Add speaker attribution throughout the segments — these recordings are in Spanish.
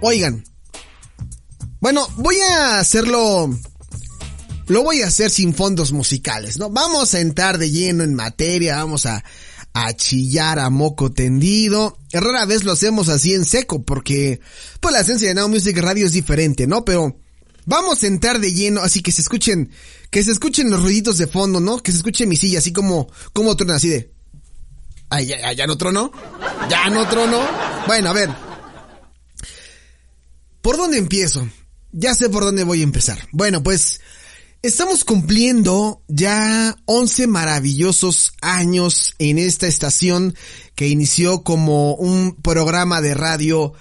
Speaker 1: Oigan, bueno, voy a hacerlo, lo voy a hacer sin fondos musicales, ¿no? Vamos a entrar de lleno en materia, vamos a, a chillar a moco tendido. Rara vez lo hacemos así en seco porque, pues la esencia de Now Music Radio es diferente, ¿no? Pero vamos a entrar de lleno, así que se escuchen, que se escuchen los ruiditos de fondo, ¿no? Que se escuche mi silla, así como, como trono, así de... Ay, ya, ya no trono. Ya no trono. Bueno, a ver. ¿Por dónde empiezo? Ya sé por dónde voy a empezar. Bueno, pues estamos cumpliendo ya 11 maravillosos años en esta estación que inició como un programa de radio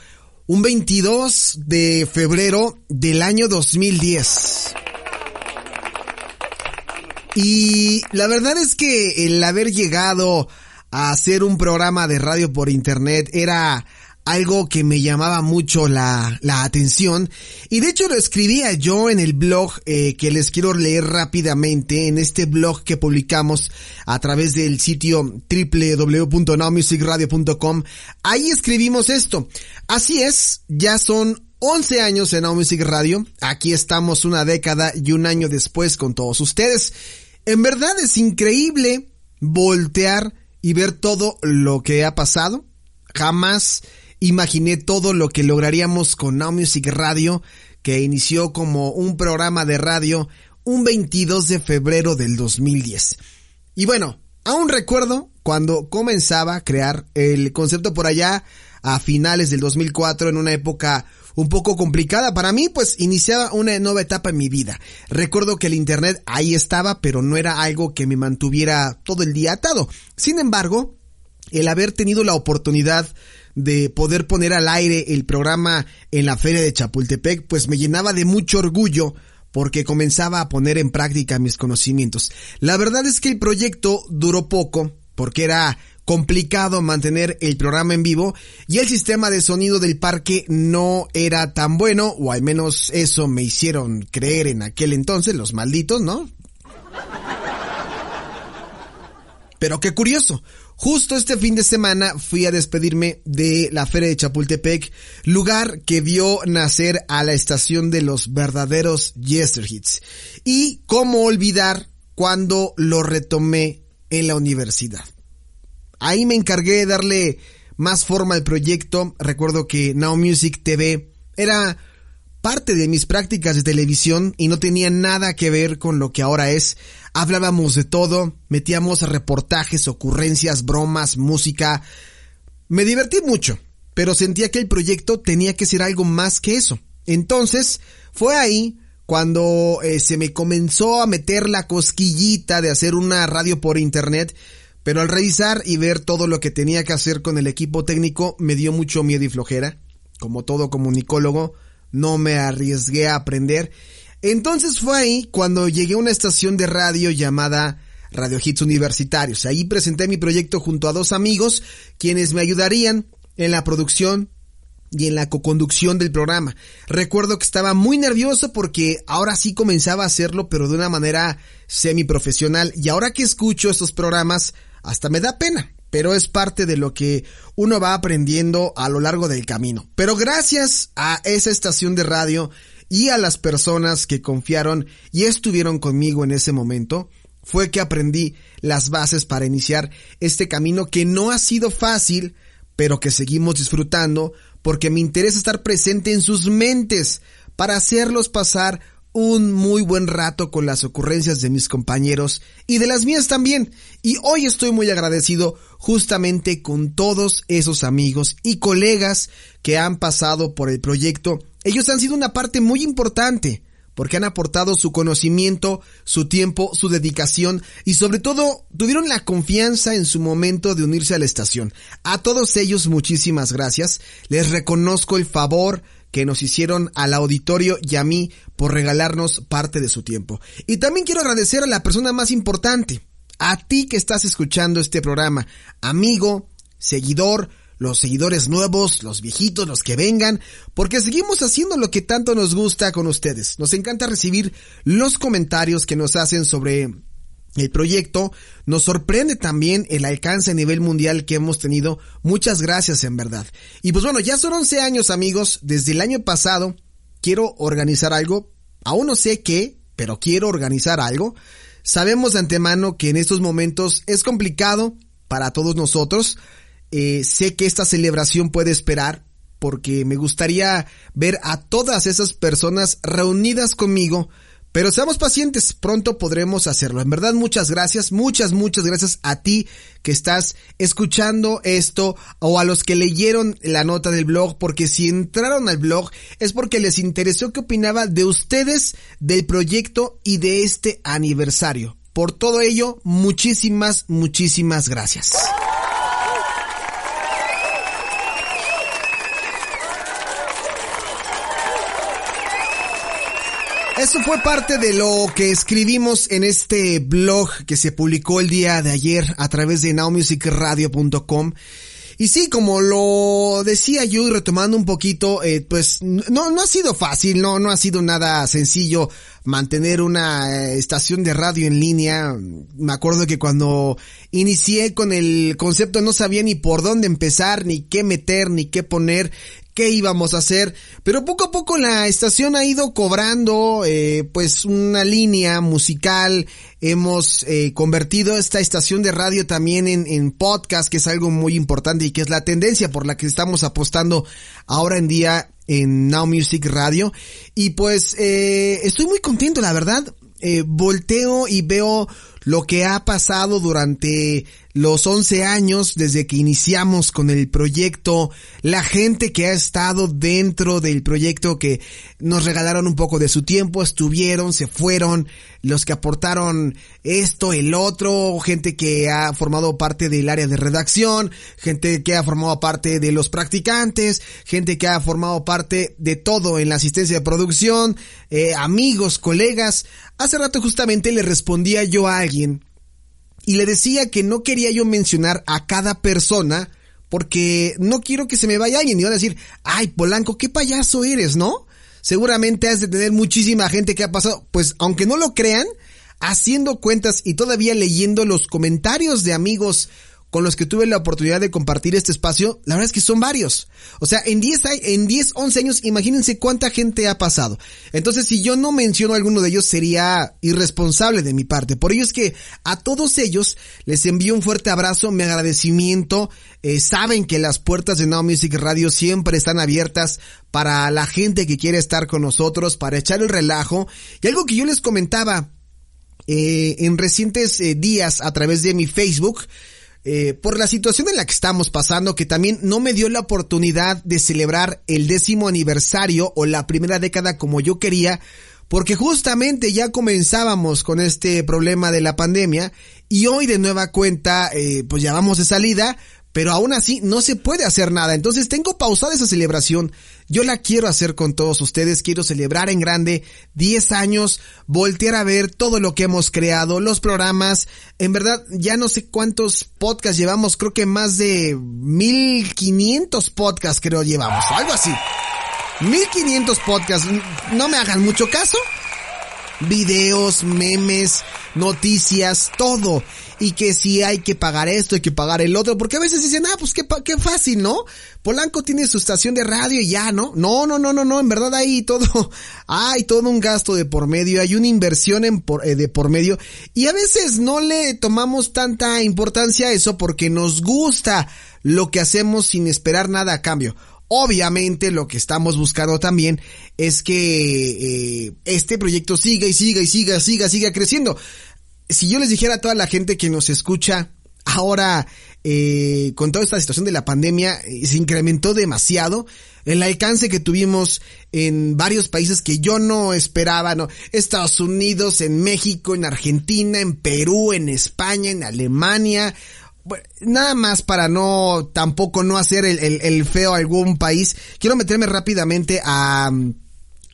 Speaker 1: un 22 de febrero del año 2010. Y la verdad es que el haber llegado a hacer un programa de radio por internet era algo que me llamaba mucho la, la atención. Y de hecho lo escribía yo en el blog eh, que les quiero leer rápidamente en este blog que publicamos a través del sitio www.nowmusicradio.com ahí escribimos esto. Así es ya son 11 años en Now Music Radio. Aquí estamos una década y un año después con todos ustedes. En verdad es increíble voltear y ver todo lo que ha pasado. Jamás imaginé todo lo que lograríamos con Now Music Radio, que inició como un programa de radio un 22 de febrero del 2010. Y bueno, aún recuerdo cuando comenzaba a crear el concepto por allá a finales del 2004 en una época un poco complicada para mí, pues iniciaba una nueva etapa en mi vida. Recuerdo que el internet ahí estaba, pero no era algo que me mantuviera todo el día atado. Sin embargo, el haber tenido la oportunidad de poder poner al aire el programa en la feria de Chapultepec, pues me llenaba de mucho orgullo porque comenzaba a poner en práctica mis conocimientos. La verdad es que el proyecto duró poco porque era complicado mantener el programa en vivo y el sistema de sonido del parque no era tan bueno, o al menos eso me hicieron creer en aquel entonces, los malditos, ¿no? Pero qué curioso, Justo este fin de semana fui a despedirme de la Feria de Chapultepec, lugar que vio nacer a la estación de los verdaderos Yester Hits. Y cómo olvidar cuando lo retomé en la universidad. Ahí me encargué de darle más forma al proyecto. Recuerdo que Now Music TV era parte de mis prácticas de televisión y no tenía nada que ver con lo que ahora es. Hablábamos de todo, metíamos reportajes, ocurrencias, bromas, música. Me divertí mucho, pero sentía que el proyecto tenía que ser algo más que eso. Entonces, fue ahí cuando eh, se me comenzó a meter la cosquillita de hacer una radio por internet, pero al revisar y ver todo lo que tenía que hacer con el equipo técnico me dio mucho miedo y flojera. Como todo comunicólogo, no me arriesgué a aprender. Entonces fue ahí cuando llegué a una estación de radio llamada Radio Hits Universitarios. Ahí presenté mi proyecto junto a dos amigos quienes me ayudarían en la producción y en la coconducción del programa. Recuerdo que estaba muy nervioso porque ahora sí comenzaba a hacerlo pero de una manera semiprofesional y ahora que escucho estos programas hasta me da pena pero es parte de lo que uno va aprendiendo a lo largo del camino. Pero gracias a esa estación de radio y a las personas que confiaron y estuvieron conmigo en ese momento, fue que aprendí las bases para iniciar este camino que no ha sido fácil, pero que seguimos disfrutando porque me interesa estar presente en sus mentes para hacerlos pasar un muy buen rato con las ocurrencias de mis compañeros y de las mías también. Y hoy estoy muy agradecido justamente con todos esos amigos y colegas que han pasado por el proyecto. Ellos han sido una parte muy importante porque han aportado su conocimiento, su tiempo, su dedicación y sobre todo tuvieron la confianza en su momento de unirse a la estación. A todos ellos muchísimas gracias. Les reconozco el favor que nos hicieron al auditorio y a mí por regalarnos parte de su tiempo. Y también quiero agradecer a la persona más importante, a ti que estás escuchando este programa, amigo, seguidor, los seguidores nuevos, los viejitos, los que vengan, porque seguimos haciendo lo que tanto nos gusta con ustedes. Nos encanta recibir los comentarios que nos hacen sobre el proyecto. Nos sorprende también el alcance a nivel mundial que hemos tenido. Muchas gracias en verdad. Y pues bueno, ya son 11 años amigos. Desde el año pasado quiero organizar algo. Aún no sé qué, pero quiero organizar algo. Sabemos de antemano que en estos momentos es complicado para todos nosotros. Eh, sé que esta celebración puede esperar porque me gustaría ver a todas esas personas reunidas conmigo pero seamos pacientes, pronto podremos hacerlo. En verdad, muchas gracias, muchas, muchas gracias a ti que estás escuchando esto o a los que leyeron la nota del blog, porque si entraron al blog es porque les interesó qué opinaba de ustedes, del proyecto y de este aniversario. Por todo ello, muchísimas, muchísimas gracias. Eso fue parte de lo que escribimos en este blog que se publicó el día de ayer a través de nowmusicradio.com. Y sí, como lo decía yo y retomando un poquito, eh, pues no, no ha sido fácil, no, no ha sido nada sencillo mantener una eh, estación de radio en línea. Me acuerdo que cuando inicié con el concepto no sabía ni por dónde empezar, ni qué meter, ni qué poner qué íbamos a hacer, pero poco a poco la estación ha ido cobrando eh, pues una línea musical, hemos eh, convertido esta estación de radio también en, en podcast, que es algo muy importante y que es la tendencia por la que estamos apostando ahora en día en Now Music Radio. Y pues eh, estoy muy contento, la verdad. Eh, volteo y veo lo que ha pasado durante los 11 años desde que iniciamos con el proyecto, la gente que ha estado dentro del proyecto que nos regalaron un poco de su tiempo, estuvieron, se fueron, los que aportaron esto, el otro, gente que ha formado parte del área de redacción, gente que ha formado parte de los practicantes, gente que ha formado parte de todo en la asistencia de producción, eh, amigos, colegas. Hace rato justamente le respondía yo a alguien y le decía que no quería yo mencionar a cada persona porque no quiero que se me vaya alguien y van a decir, ay, Polanco, qué payaso eres, ¿no? Seguramente has de tener muchísima gente que ha pasado, pues aunque no lo crean, haciendo cuentas y todavía leyendo los comentarios de amigos con los que tuve la oportunidad de compartir este espacio, la verdad es que son varios. O sea, en 10, en 10, 11 años, imagínense cuánta gente ha pasado. Entonces, si yo no menciono a alguno de ellos, sería irresponsable de mi parte. Por ello es que a todos ellos les envío un fuerte abrazo, mi agradecimiento. Eh, saben que las puertas de Now Music Radio siempre están abiertas para la gente que quiere estar con nosotros, para echar el relajo. Y algo que yo les comentaba eh, en recientes eh, días a través de mi Facebook, eh, por la situación en la que estamos pasando, que también no me dio la oportunidad de celebrar el décimo aniversario o la primera década como yo quería, porque justamente ya comenzábamos con este problema de la pandemia y hoy de nueva cuenta, eh, pues ya vamos de salida, pero aún así no se puede hacer nada. Entonces tengo pausada esa celebración. Yo la quiero hacer con todos ustedes. Quiero celebrar en grande 10 años, voltear a ver todo lo que hemos creado, los programas. En verdad, ya no sé cuántos podcasts llevamos. Creo que más de 1500 podcasts creo llevamos. Algo así. 1500 podcasts. No me hagan mucho caso. Videos, memes, noticias, todo y que si hay que pagar esto, hay que pagar el otro, porque a veces dicen, ah, pues qué, qué fácil, ¿no? Polanco tiene su estación de radio y ya, ¿no? No, no, no, no, no, en verdad hay todo, hay todo un gasto de por medio, hay una inversión en por, eh, de por medio y a veces no le tomamos tanta importancia a eso porque nos gusta lo que hacemos sin esperar nada a cambio. Obviamente lo que estamos buscando también es que eh, este proyecto siga y siga y siga, siga, siga creciendo si yo les dijera a toda la gente que nos escucha ahora eh, con toda esta situación de la pandemia eh, se incrementó demasiado el alcance que tuvimos en varios países que yo no esperaba, ¿no? Estados Unidos, en México, en Argentina, en Perú, en España, en Alemania. Nada más para no, tampoco no hacer el, el, el feo a algún país. Quiero meterme rápidamente a,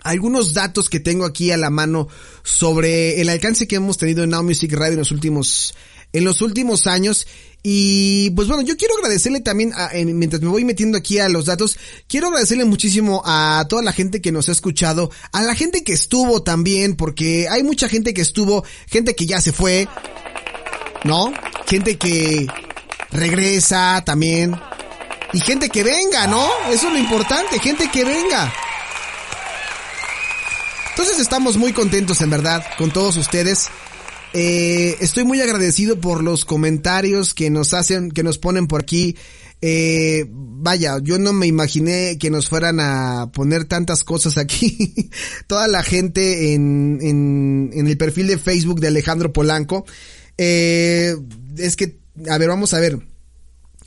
Speaker 1: algunos datos que tengo aquí a la mano sobre el alcance que hemos tenido en Now Music Radio en los últimos en los últimos años. Y pues bueno, yo quiero agradecerle también, a, mientras me voy metiendo aquí a los datos, quiero agradecerle muchísimo a toda la gente que nos ha escuchado, a la gente que estuvo también, porque hay mucha gente que estuvo, gente que ya se fue, ¿no? Gente que regresa también. Y gente que venga, ¿no? Eso es lo importante, gente que venga. Entonces estamos muy contentos en verdad con todos ustedes. Eh, estoy muy agradecido por los comentarios que nos hacen, que nos ponen por aquí. Eh, vaya, yo no me imaginé que nos fueran a poner tantas cosas aquí. Toda la gente en, en, en, el perfil de Facebook de Alejandro Polanco. Eh, es que, a ver, vamos a ver.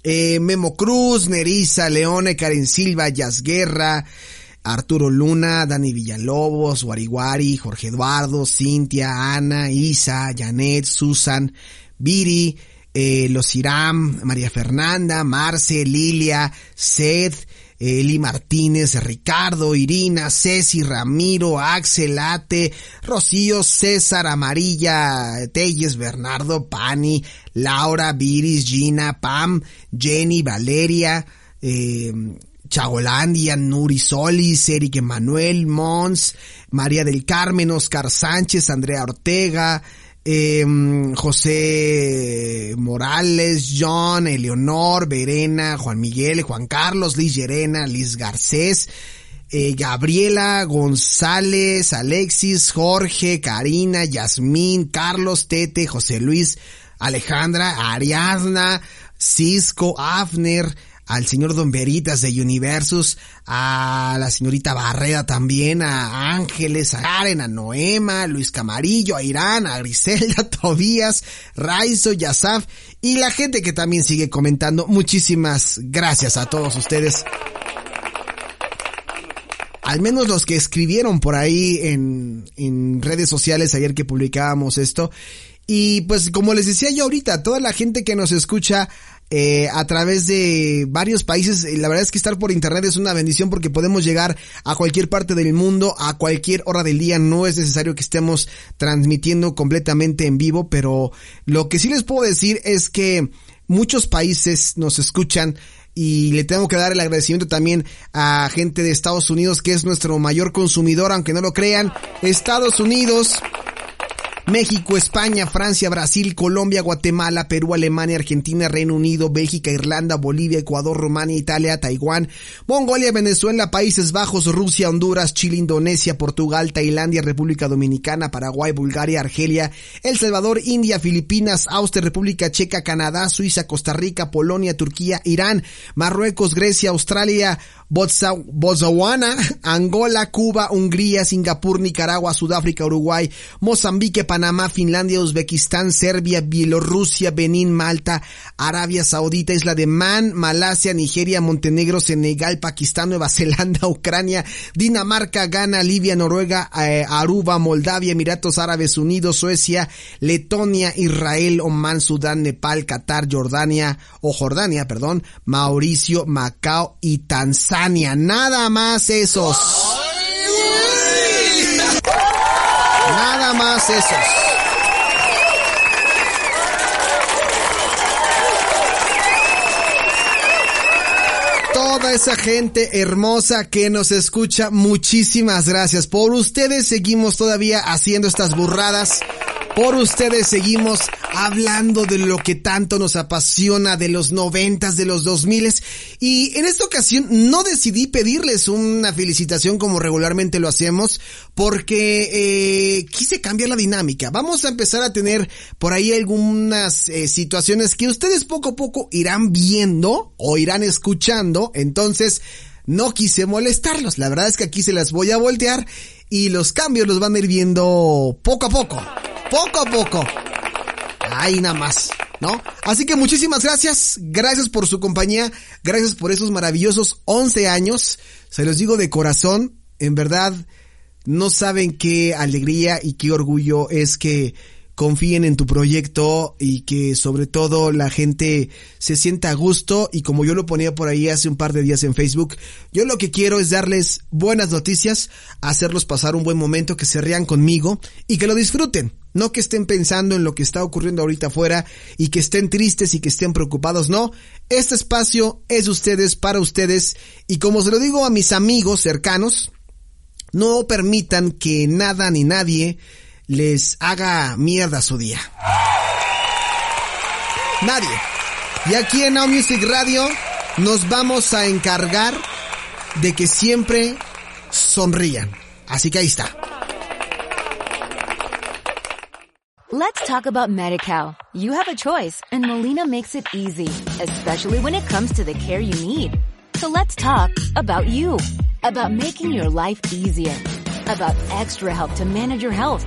Speaker 1: Eh, Memo Cruz, Nerissa, Leone, Karen Silva, Yasguerra, Arturo Luna, Dani Villalobos, Wariguari, Jorge Eduardo, Cintia, Ana, Isa, Janet, Susan, Viri, eh, Los Iram, María Fernanda, Marce, Lilia, Seth, Eli Martínez, Ricardo, Irina, Ceci, Ramiro, Axel, Ate, Rocío, César, Amarilla, Telles, Bernardo, Pani, Laura, Viris, Gina, Pam, Jenny, Valeria, eh, Chagolandia, Nuri Solis, Eric Emanuel, Mons, María del Carmen, Oscar Sánchez, Andrea Ortega, eh, José Morales, John, Eleonor, Verena, Juan Miguel, Juan Carlos, Liz Llerena, Liz Garcés, eh, Gabriela, González, Alexis, Jorge, Karina, Yasmín, Carlos, Tete, José Luis, Alejandra, Ariadna, Cisco, Afner, al señor Don Veritas de Universus, a la señorita Barreda también, a Ángeles, a Karen, a Noema, a Luis Camarillo, a Irán, a Griselda, Tobías, Raizo, Yasaf y la gente que también sigue comentando. Muchísimas gracias a todos ustedes. Al menos los que escribieron por ahí en, en redes sociales ayer que publicábamos esto. Y pues como les decía yo ahorita, toda la gente que nos escucha eh, a través de varios países. La verdad es que estar por internet es una bendición porque podemos llegar a cualquier parte del mundo, a cualquier hora del día. No es necesario que estemos transmitiendo completamente en vivo, pero lo que sí les puedo decir es que muchos países nos escuchan y le tengo que dar el agradecimiento también a gente de Estados Unidos que es nuestro mayor consumidor, aunque no lo crean. Estados Unidos, México, España, Francia, Brasil, Colombia, Guatemala, Perú, Alemania, Argentina, Reino Unido, Bélgica, Irlanda, Bolivia, Ecuador, Rumania, Italia, Taiwán, Mongolia, Venezuela, Países Bajos, Rusia, Honduras, Chile, Indonesia, Portugal, Tailandia, República Dominicana, Paraguay, Bulgaria, Argelia, El Salvador, India, Filipinas, Austria, República Checa, Canadá, Suiza, Costa Rica, Polonia, Turquía, Irán, Marruecos, Grecia, Australia, Botswana, Angola, Cuba, Hungría, Singapur, Nicaragua, Sudáfrica, Uruguay, Mozambique, Panamá, Finlandia, Uzbekistán, Serbia, Bielorrusia, Benín, Malta, Arabia Saudita, Isla de Man, Malasia, Nigeria, Montenegro, Senegal, Pakistán, Nueva Zelanda, Ucrania, Dinamarca, Ghana, Libia, Noruega, eh, Aruba, Moldavia, Emiratos Árabes Unidos, Suecia, Letonia, Israel, Oman, Sudán, Nepal, Qatar, Jordania, o Jordania, perdón, Mauricio, Macao y Tanzania. Nada más esos. Nada más esos. Toda esa gente hermosa que nos escucha, muchísimas gracias. Por ustedes seguimos todavía haciendo estas burradas. Por ustedes seguimos hablando de lo que tanto nos apasiona de los noventas, de los dos miles. Y en esta ocasión no decidí pedirles una felicitación como regularmente lo hacemos, porque eh, quise cambiar la dinámica. Vamos a empezar a tener por ahí algunas eh, situaciones que ustedes poco a poco irán viendo o irán escuchando. Entonces, no quise molestarlos. La verdad es que aquí se las voy a voltear y los cambios los van a ir viendo poco a poco. Poco a poco. Ahí nada más. ¿no? Así que muchísimas gracias, gracias por su compañía, gracias por esos maravillosos 11 años, se los digo de corazón, en verdad, no saben qué alegría y qué orgullo es que confíen en tu proyecto y que sobre todo la gente se sienta a gusto y como yo lo ponía por ahí hace un par de días en Facebook, yo lo que quiero es darles buenas noticias, hacerlos pasar un buen momento, que se rían conmigo y que lo disfruten. No que estén pensando en lo que está ocurriendo ahorita afuera y que estén tristes y que estén preocupados, no. Este espacio es de ustedes, para ustedes y como se lo digo a mis amigos cercanos, no permitan que nada ni nadie les haga mierda su día. Nadie. Y aquí en Now Music Radio nos vamos a encargar de que siempre sonrían. Así que ahí está.
Speaker 2: Let's talk about MediCal. You have a choice and Molina makes it easy, especially when it comes to the care you need. So let's talk about you, about making your life easier, about extra help to manage your health